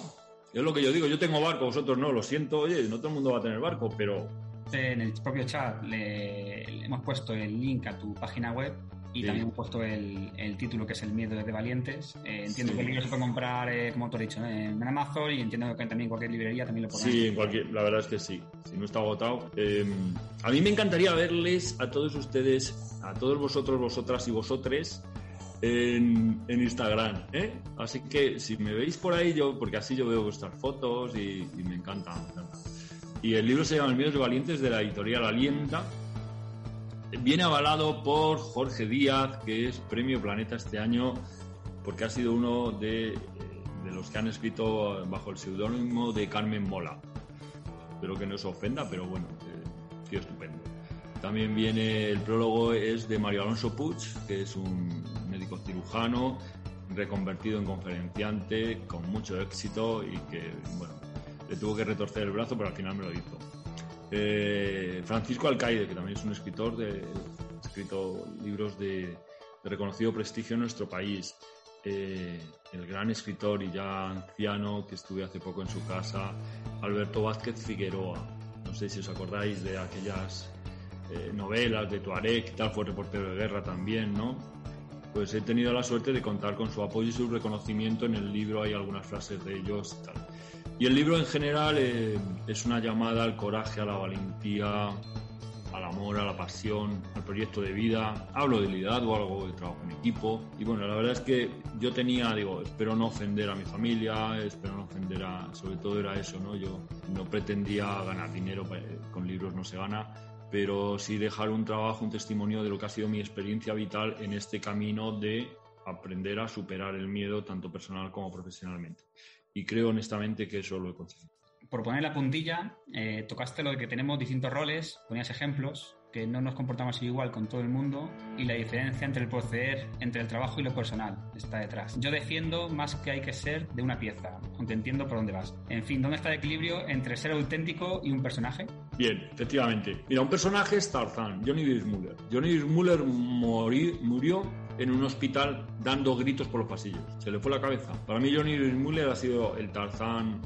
es lo que yo digo, yo tengo barco, vosotros no, lo siento, oye, no todo el mundo va a tener barco, pero en el propio chat le, hemos puesto el link a tu página web y también hemos puesto el, título que es El miedo de valientes. Eh, entiendo que el libro se puede comprar, eh, como tú has dicho, en Amazon y entiendo que también en cualquier librería también lo podrán. Sí, en cualquier, la verdad es que sí, si no está agotado. Em, a mí me encantaría verles a todos ustedes, a todos vosotros, vosotras y vosotres. En, Instagram, ¿eh? Así que si me veis por ahí, yo, porque así yo veo vuestras fotos y, me encanta, me encanta. Y el libro se llama El miedo de Valientes de la editorial Alienta. Viene avalado por Jorge Díaz, que es Premio Planeta este año, porque ha sido uno de, los que han escrito bajo el seudónimo de Carmen Mola. Espero que no os ofenda, pero bueno, eh, estupendo. También viene el prólogo, es de Mario Alonso Puig, que es un médico cirujano reconvertido en conferenciante con mucho éxito y que, bueno, tuvo que retorcer el brazo, pero al final me lo hizo. Eh, Francisco Alcaide, que también es un escritor, de, ha escrito libros de, reconocido prestigio en nuestro país. Eh, el gran escritor y ya anciano que estuve hace poco en su casa, Alberto Vázquez Figueroa. No sé si os acordáis de aquellas eh, novelas de Tuareg, tal, fue reportero de guerra también, ¿no? Pues he tenido la suerte de contar con su apoyo y su reconocimiento en el libro, hay algunas frases de ellos y tal. Y el libro en general eh, es una llamada al coraje, a la valentía, al amor, a la pasión, al proyecto de vida. Hablo de liderazgo, algo de trabajo en equipo. Y bueno, la verdad es que yo tenía, digo, espero no ofender a mi familia, espero no ofender a, sobre todo era eso, ¿no? Yo no pretendía ganar dinero, eh, con libros no se gana, pero sí dejar un trabajo, un testimonio de lo que ha sido mi experiencia vital en este camino de aprender a superar el miedo tanto personal como profesionalmente y creo honestamente que eso lo he conseguido. Por poner la puntilla, eh, tocaste lo de que tenemos distintos roles, ponías ejemplos, que no nos comportamos igual con todo el mundo y la diferencia entre el proceder entre el trabajo y lo personal está detrás. Yo defiendo más que hay que ser de una pieza, aunque entiendo por dónde vas. En fin, ¿dónde está el equilibrio entre ser auténtico y un personaje? Bien, efectivamente. Mira, un personaje es Tarzán, Johnny Weissmuller. Johnny Weissmuller murió en un hospital dando gritos por los pasillos. Se le fue la cabeza. Para mí Johnny Muller ha sido el Tarzán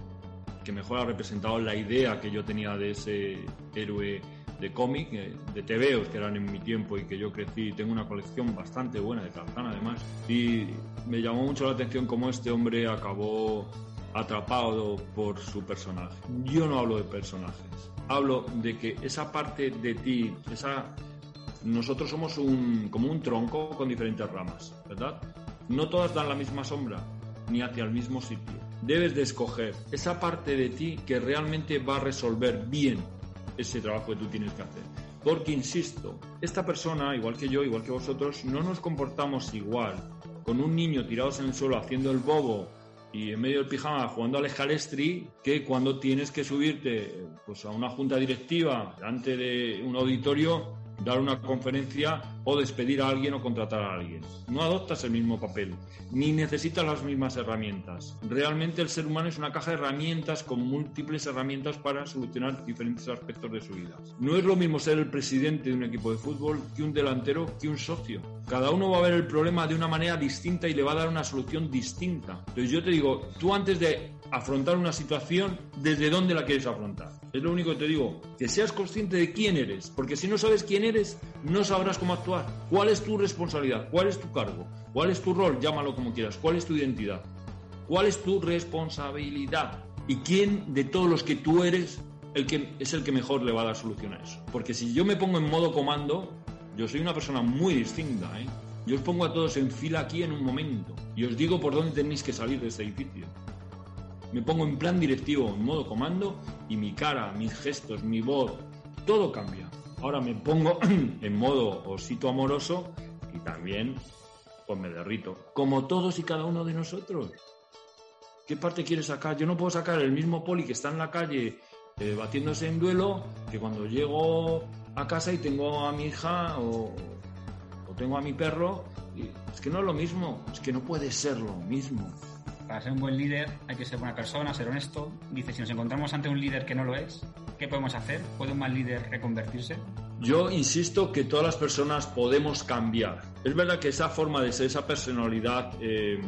que mejor ha representado la idea que yo tenía de ese héroe de cómic, eh, de TVOs que eran en mi tiempo y que yo crecí. Tengo una colección bastante buena de Tarzán además. Y me llamó mucho la atención cómo este hombre acabó atrapado por su personaje. Yo no hablo de personajes, hablo de que esa parte de ti, esa nosotros somos un, como un tronco con diferentes ramas, ¿verdad? No todas dan la misma sombra, ni hacia el mismo sitio. Debes de escoger esa parte de ti que realmente va a resolver bien ese trabajo que tú tienes que hacer. Porque, insisto, esta persona, igual que yo, igual que vosotros, no nos comportamos igual con un niño tirados en el suelo haciendo el bobo y en medio del pijama jugando al escalestri que cuando tienes que subirte pues, a una junta directiva delante de un auditorio dar una conferencia o despedir a alguien o contratar a alguien. No adoptas el mismo papel, ni necesitas las mismas herramientas. Realmente el ser humano es una caja de herramientas con múltiples herramientas para solucionar diferentes aspectos de su vida. No es lo mismo ser el presidente de un equipo de fútbol que un delantero que un socio. Cada uno va a ver el problema de una manera distinta y le va a dar una solución distinta. Entonces yo te digo, tú antes de afrontar una situación, ¿desde dónde la quieres afrontar? Es lo único que te digo, que seas consciente de quién eres, porque si no sabes quién eres, no sabrás cómo actuar. ¿Cuál es tu responsabilidad? ¿Cuál es tu cargo? ¿Cuál es tu rol? Llámalo como quieras. ¿Cuál es tu identidad? ¿Cuál es tu responsabilidad? ¿Y quién de todos los que tú eres el que, es el que mejor le va a dar solución a eso? Porque si yo me pongo en modo comando, yo soy una persona muy distinta, ¿eh? Yo os pongo a todos en fila aquí en un momento y os digo por dónde tenéis que salir de este edificio. Me pongo en plan directivo, en modo comando, y mi cara, mis gestos, mi voz, todo cambia. Ahora me pongo en modo osito amoroso y también pues me derrito, como todos y cada uno de nosotros. ¿Qué parte quieres sacar? Yo no puedo sacar el mismo poli que está en la calle eh, batiéndose en duelo que cuando llego a casa y tengo a mi hija o, tengo a mi perro. Es que no es lo mismo, es que no puede ser lo mismo. Para ser un buen líder hay que ser buena persona, ser honesto. Dice, si nos encontramos ante un líder que no lo es, ¿qué podemos hacer? ¿Puede un mal líder reconvertirse? Yo insisto que todas las personas podemos cambiar. Es verdad que esa forma de ser, esa personalidad, eh,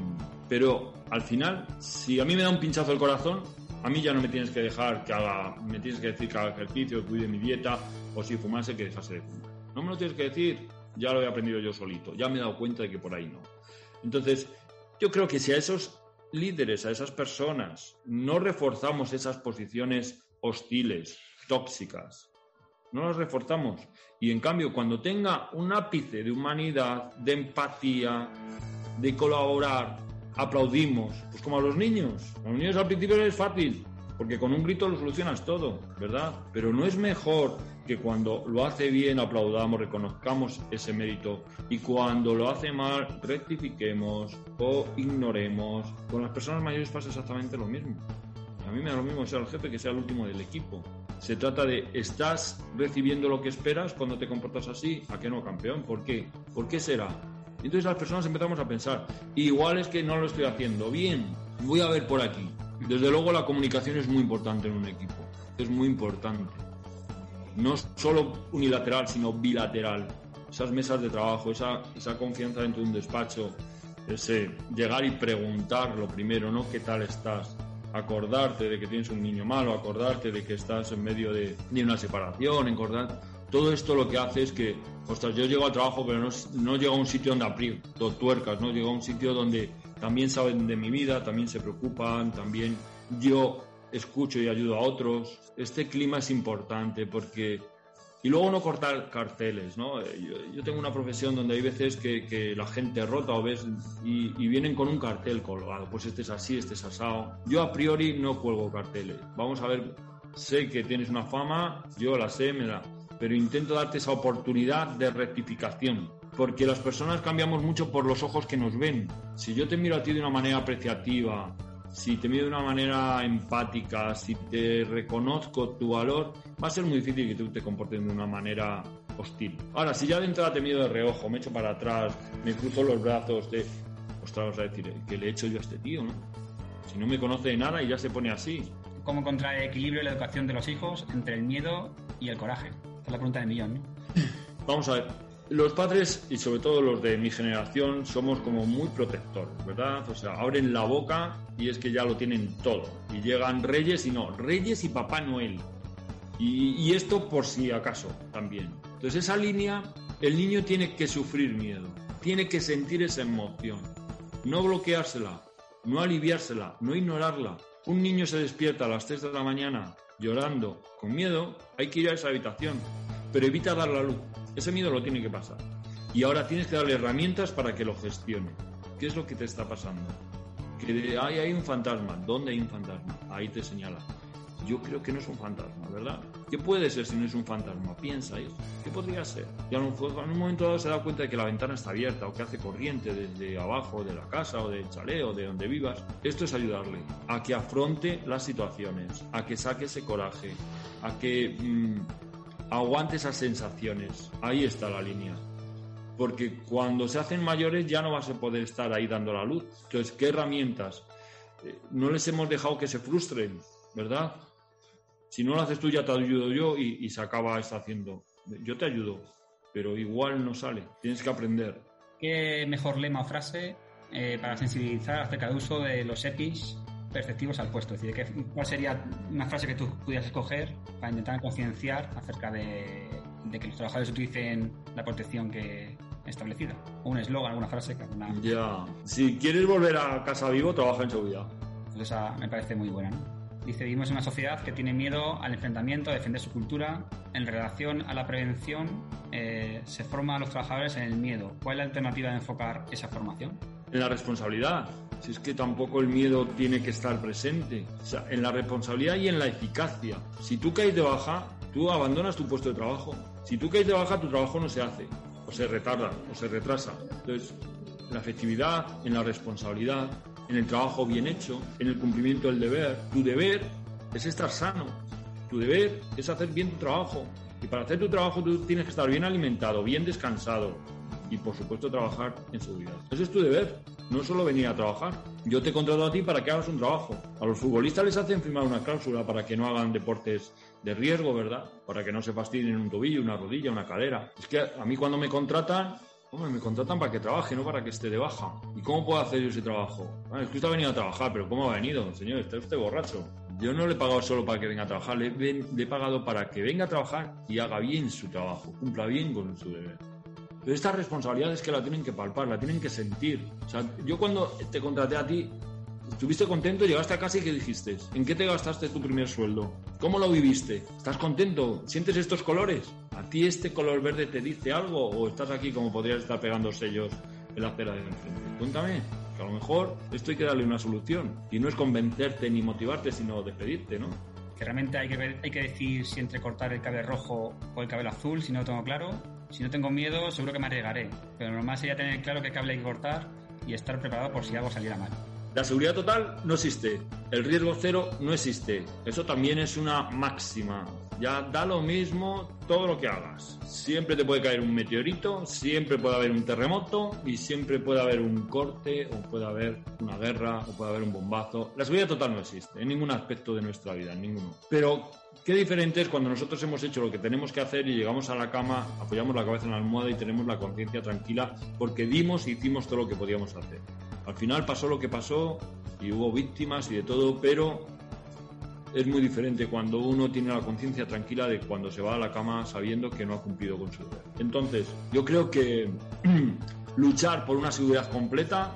pero al final, si a mí me da un pinchazo el corazón, a mí ya no me tienes que dejar que haga, me tienes que decir que haga ejercicio, que cuide mi dieta, o si fumase, que dejase de fumar. No me lo tienes que decir, ya lo he aprendido yo solito, ya me he dado cuenta de que por ahí no. Entonces, yo creo que si a esos líderes, a esas personas, no reforzamos esas posiciones hostiles, tóxicas, no las reforzamos. Y en cambio, cuando tenga un ápice de humanidad, de empatía, de colaborar, aplaudimos. Pues como a los niños. A los niños al principio es fácil, porque con un grito lo solucionas todo, ¿verdad? Pero no es mejor que cuando lo hace bien aplaudamos, reconozcamos ese mérito y cuando lo hace mal rectifiquemos o ignoremos. Con las personas mayores pasa exactamente lo mismo. A mí me da lo mismo sea el jefe que sea el último del equipo. Se trata de, ¿estás recibiendo lo que esperas cuando te comportas así? ¿A qué no, campeón? ¿Por qué? ¿Por qué será? Entonces las personas empezamos a pensar, igual es que no lo estoy haciendo bien, voy a ver por aquí. Desde luego la comunicación es muy importante en un equipo, es muy importante. No solo unilateral, sino bilateral. Esas mesas de trabajo, esa, esa confianza dentro de un despacho, ese llegar y preguntar lo primero, ¿no? ¿Qué tal estás? acordarte de que tienes un niño malo, acordarte de que estás en medio de, de una separación, acordar. Todo esto lo que hace es que, ostras, yo llego al trabajo, pero no, no llego a un sitio donde abrir dos tuercas, ¿no? Llego a un sitio donde también saben de mi vida, también se preocupan, también yo escucho y ayudo a otros. Este clima es importante porque y luego no cortar carteles, ¿no? Yo, yo, tengo una profesión donde hay veces que, la gente rota o ves y, y, vienen con un cartel colgado. Pues este es así, este es asado. Yo a priori no cuelgo carteles. Vamos a ver, sé que tienes una fama, yo la sé, me la... Pero intento darte esa oportunidad de rectificación. Porque las personas cambiamos mucho por los ojos que nos ven. Si yo te miro a ti de una manera apreciativa, si te miro de una manera empática, si te reconozco tu valor, va a ser muy difícil que tú te comportes de una manera hostil. Ahora, si ya de entrada te miro de reojo, me echo para atrás, me cruzo los brazos, de... ostras, vamos a decir, ¿qué le he hecho yo a este tío, no? Si no me conoce de nada y ya se pone así. ¿Cómo contrae equilibrio la educación de los hijos entre el miedo y el coraje? Esta es la pregunta de millón, ¿no? Vamos a ver, los padres y sobre todo los de mi generación somos como muy protectores, ¿verdad? O sea, abren la boca y es que ya lo tienen todo. Y llegan reyes y no, reyes y Papá Noel. Y, esto por si acaso también. Entonces esa línea, el niño tiene que sufrir miedo, tiene que sentir esa emoción, no bloqueársela, no aliviársela, no ignorarla. Un niño se despierta a las 3 de la mañana llorando, con miedo, hay que ir a esa habitación, pero evita dar la luz. Ese miedo lo tiene que pasar. Y ahora tienes que darle herramientas para que lo gestione. ¿Qué es lo que te está pasando? Que hay, hay un fantasma. ¿Dónde hay un fantasma? Ahí te señala. Yo creo que no es un fantasma, ¿verdad? ¿Qué puede ser si no es un fantasma? Piensa, hijo. ¿Qué podría ser? Y a lo mejor en un momento dado se da cuenta de que la ventana está abierta o que hace corriente desde abajo de la casa o del chalet o de donde vivas. Esto es ayudarle a que afronte las situaciones, a que saque ese coraje, a que mmm, aguante esas sensaciones. Ahí está la línea. Porque cuando se hacen mayores ya no vas a poder estar ahí dando la luz. Entonces, ¿qué herramientas? Eh, no les hemos dejado que se frustren, ¿verdad? Si no lo haces tú, ya te ayudo yo y, y se acaba esto haciendo. Yo te ayudo, pero igual no sale. Tienes que aprender. ¿Qué mejor lema o frase eh, para sensibilizar acerca del uso de los EPIs perceptivos al puesto? Es decir, ¿qué, ¿cuál sería una frase que tú pudieras escoger para intentar concienciar acerca de, de, que los trabajadores utilicen la protección que establecida? O un eslogan, alguna frase. Alguna... Ya. Si quieres volver a casa vivo, trabaja en seguridad. Pues esa me parece muy buena, ¿no? Dice, vivimos en una sociedad que tiene miedo al enfrentamiento, a defender su cultura. En relación a la prevención, eh, se forma a los trabajadores en el miedo. ¿Cuál es la alternativa de enfocar esa formación? En la responsabilidad. Si es que tampoco el miedo tiene que estar presente. O sea, en la responsabilidad y en la eficacia. Si tú caes de baja, tú abandonas tu puesto de trabajo. Si tú caes de baja, tu trabajo no se hace. O se retarda, o se retrasa. Entonces, en la efectividad, en la responsabilidad, en el trabajo bien hecho, en el cumplimiento del deber. Tu deber es estar sano. Tu deber es hacer bien tu trabajo. Y para hacer tu trabajo tú tienes que estar bien alimentado, bien descansado y por supuesto trabajar en seguridad. Ese es tu deber, no solo venir a trabajar. Yo te he contratado a ti para que hagas un trabajo. A los futbolistas les hacen firmar una cláusula para que no hagan deportes de riesgo, ¿verdad? Para que no se fastidien un tobillo, una rodilla, una cadera. Es que a mí cuando me contratan, Hombre, me contratan para que trabaje, no para que esté de baja. ¿Y cómo puedo hacer yo ese trabajo? es que usted ha venido a trabajar, pero ¿cómo ha venido? Señor, está usted borracho. Yo no le he pagado solo para que venga a trabajar, le, he pagado para que venga a trabajar y haga bien su trabajo, cumpla bien con su deber. Pero estas responsabilidades que la tienen que palpar, la tienen que sentir. O sea, yo cuando te contraté a ti, ¿Estuviste contento? Llegaste a casa y ¿qué dijiste? ¿En qué te gastaste tu primer sueldo? ¿Cómo lo viviste? ¿Estás contento? ¿Sientes estos colores? ¿A ti este color verde te dice algo o estás aquí como podrías estar pegando sellos en la acera de enfrente? Cuéntame, que a lo mejor esto hay que darle una solución y no es convencerte ni motivarte, sino despedirte, ¿no? Que realmente hay que, ver, hay que decir si entre cortar el cabello rojo o el cabello azul, si no lo tengo claro. Si no tengo miedo, seguro que me arriesgaré. Pero normal sería tener claro qué cable hay que cortar y estar preparado por si algo saliera mal. La seguridad total no existe, el riesgo cero no existe. Eso también es una máxima. Ya da lo mismo todo lo que hagas. Siempre te puede caer un meteorito, siempre puede haber un terremoto y siempre puede haber un corte o puede haber una guerra o puede haber un bombazo. La seguridad total no existe en ningún aspecto de nuestra vida, en ninguno. Pero Qué diferente es cuando nosotros hemos hecho lo que tenemos que hacer y llegamos a la cama, apoyamos la cabeza en la almohada y tenemos la conciencia tranquila porque dimos y hicimos todo lo que podíamos hacer. Al final pasó lo que pasó y hubo víctimas y de todo, pero es muy diferente cuando uno tiene la conciencia tranquila de cuando se va a la cama sabiendo que no ha cumplido con su deber. Entonces, yo creo que luchar por una seguridad completa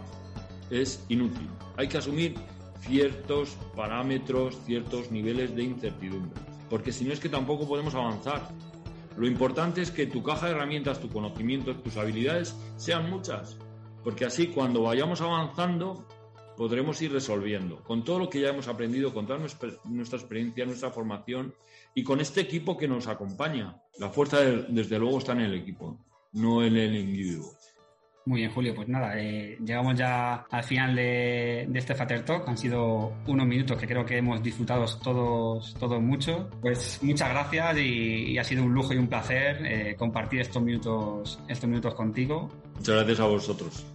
es inútil. Hay que asumir ciertos parámetros, ciertos niveles de incertidumbre, porque si no es que tampoco podemos avanzar. Lo importante es que tu caja de herramientas, tu conocimiento, tus habilidades sean muchas porque así cuando vayamos avanzando podremos ir resolviendo con todo lo que ya hemos aprendido, con toda nuestra experiencia, nuestra formación y con este equipo que nos acompaña. La fuerza, desde luego, está en el equipo, no en el individuo. Muy bien, Julio. Pues nada, eh, llegamos ya al final de, este Fater Talk. Han sido unos minutos que creo que hemos disfrutado todos, todos mucho. Pues muchas gracias y, ha sido un lujo y un placer eh, compartir estos minutos, estos minutos contigo. Muchas gracias a vosotros.